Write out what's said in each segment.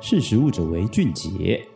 识时务者为俊杰。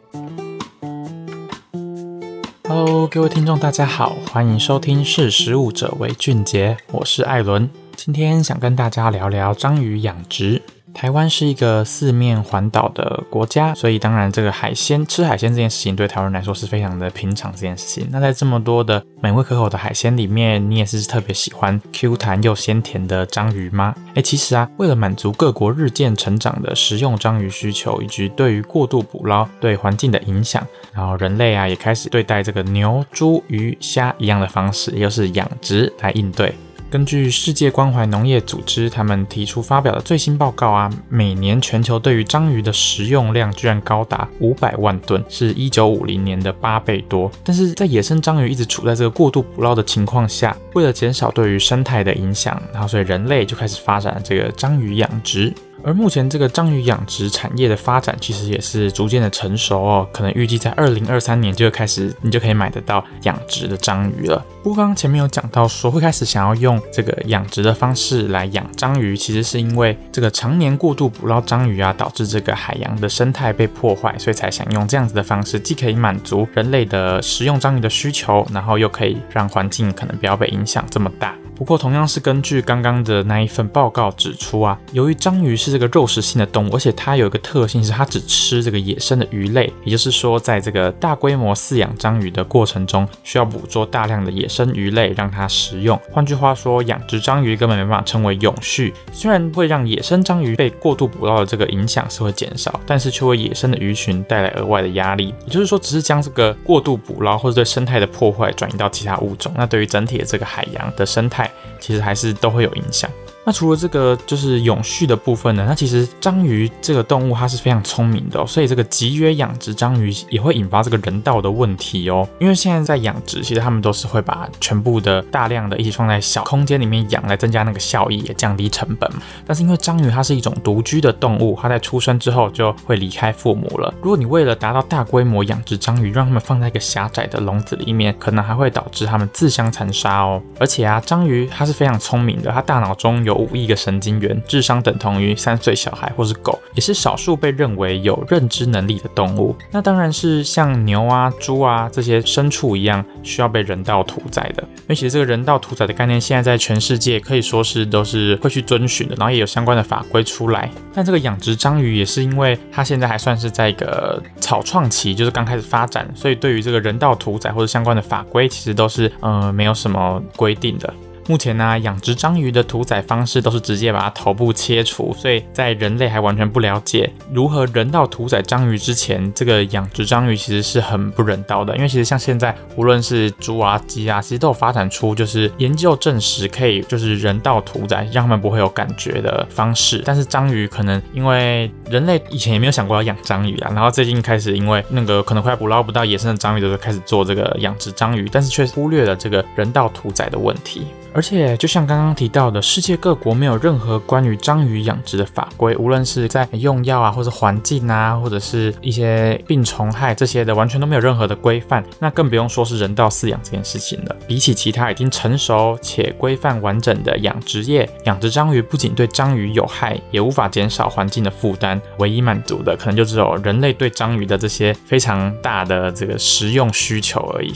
Hello，各位听众，大家好，欢迎收听《识时务者为俊杰》，我是艾伦，今天想跟大家聊聊章鱼养殖。台湾是一个四面环岛的国家，所以当然这个海鲜，吃海鲜这件事情对台湾人来说是非常的平常这件事情。那在这么多的美味可口的海鲜里面，你也是特别喜欢 Q 弹又鲜甜的章鱼吗？哎，其实啊，为了满足各国日渐成长的食用章鱼需求，以及对于过度捕捞对环境的影响，然后人类啊也开始对待这个牛、猪、鱼、虾一样的方式，也就是养殖来应对。根据世界关怀农业组织，他们提出发表的最新报告啊，每年全球对于章鱼的食用量居然高达五百万吨，是一九五零年的八倍多。但是在野生章鱼一直处在这个过度捕捞的情况下，为了减少对于生态的影响，然后所以人类就开始发展这个章鱼养殖。而目前这个章鱼养殖产业的发展，其实也是逐渐的成熟哦，可能预计在二零二三年就会开始，你就可以买得到养殖的章鱼了。不过刚刚前面有讲到说，会开始想要用这个养殖的方式来养章鱼，其实是因为这个常年过度捕捞章鱼啊，导致这个海洋的生态被破坏，所以才想用这样子的方式，既可以满足人类的食用章鱼的需求，然后又可以让环境可能不要被影影响这么大。不过，同样是根据刚刚的那一份报告指出啊，由于章鱼是这个肉食性的动物，而且它有一个特性是它只吃这个野生的鱼类，也就是说，在这个大规模饲养章鱼的过程中，需要捕捉大量的野生鱼类让它食用。换句话说，养殖章鱼根本没办法称为永续。虽然会让野生章鱼被过度捕捞的这个影响是会减少，但是却为野生的鱼群带来额外的压力。也就是说，只是将这个过度捕捞或者对生态的破坏转移到其他物种，那对于整体的这个海洋的生态，其实还是都会有影响。那除了这个就是永续的部分呢，那其实章鱼这个动物它是非常聪明的哦，所以这个集约养殖章鱼也会引发这个人道的问题哦。因为现在在养殖，其实他们都是会把全部的大量的一起放在小空间里面养，来增加那个效益，也降低成本。但是因为章鱼它是一种独居的动物，它在出生之后就会离开父母了。如果你为了达到大规模养殖章鱼，让它们放在一个狭窄的笼子里面，可能还会导致它们自相残杀哦。而且啊，章鱼它是非常聪明的，它大脑中有有五亿个神经元，智商等同于三岁小孩或是狗，也是少数被认为有认知能力的动物。那当然是像牛啊、猪啊这些牲畜一样，需要被人道屠宰的。因为其实这个人道屠宰的概念，现在在全世界可以说是都是会去遵循的，然后也有相关的法规出来。但这个养殖章鱼也是因为它现在还算是在一个草创期，就是刚开始发展，所以对于这个人道屠宰或者相关的法规，其实都是呃没有什么规定的。目前呢，养殖章鱼的屠宰方式都是直接把它头部切除，所以在人类还完全不了解如何人道屠宰章鱼之前，这个养殖章鱼其实是很不人道的。因为其实像现在，无论是猪啊、鸡啊，其实都有发展出就是研究证实可以就是人道屠宰，让他们不会有感觉的方式。但是章鱼可能因为人类以前也没有想过要养章鱼啊，然后最近开始因为那个可能快捕捞不到野生的章鱼的时候，开始做这个养殖章鱼，但是却忽略了这个人道屠宰的问题。而且，就像刚刚提到的，世界各国没有任何关于章鱼养殖的法规，无论是在用药啊，或者环境啊，或者是一些病虫害这些的，完全都没有任何的规范。那更不用说是人道饲养这件事情了。比起其他已经成熟且规范完整的养殖业，养殖章鱼不仅对章鱼有害，也无法减少环境的负担。唯一满足的，可能就只有人类对章鱼的这些非常大的这个食用需求而已。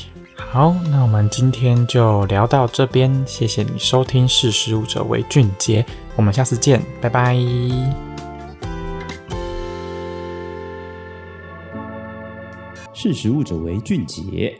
好，那我们今天就聊到这边，谢谢你收听《识时务者为俊杰》，我们下次见，拜拜。识时务者为俊杰。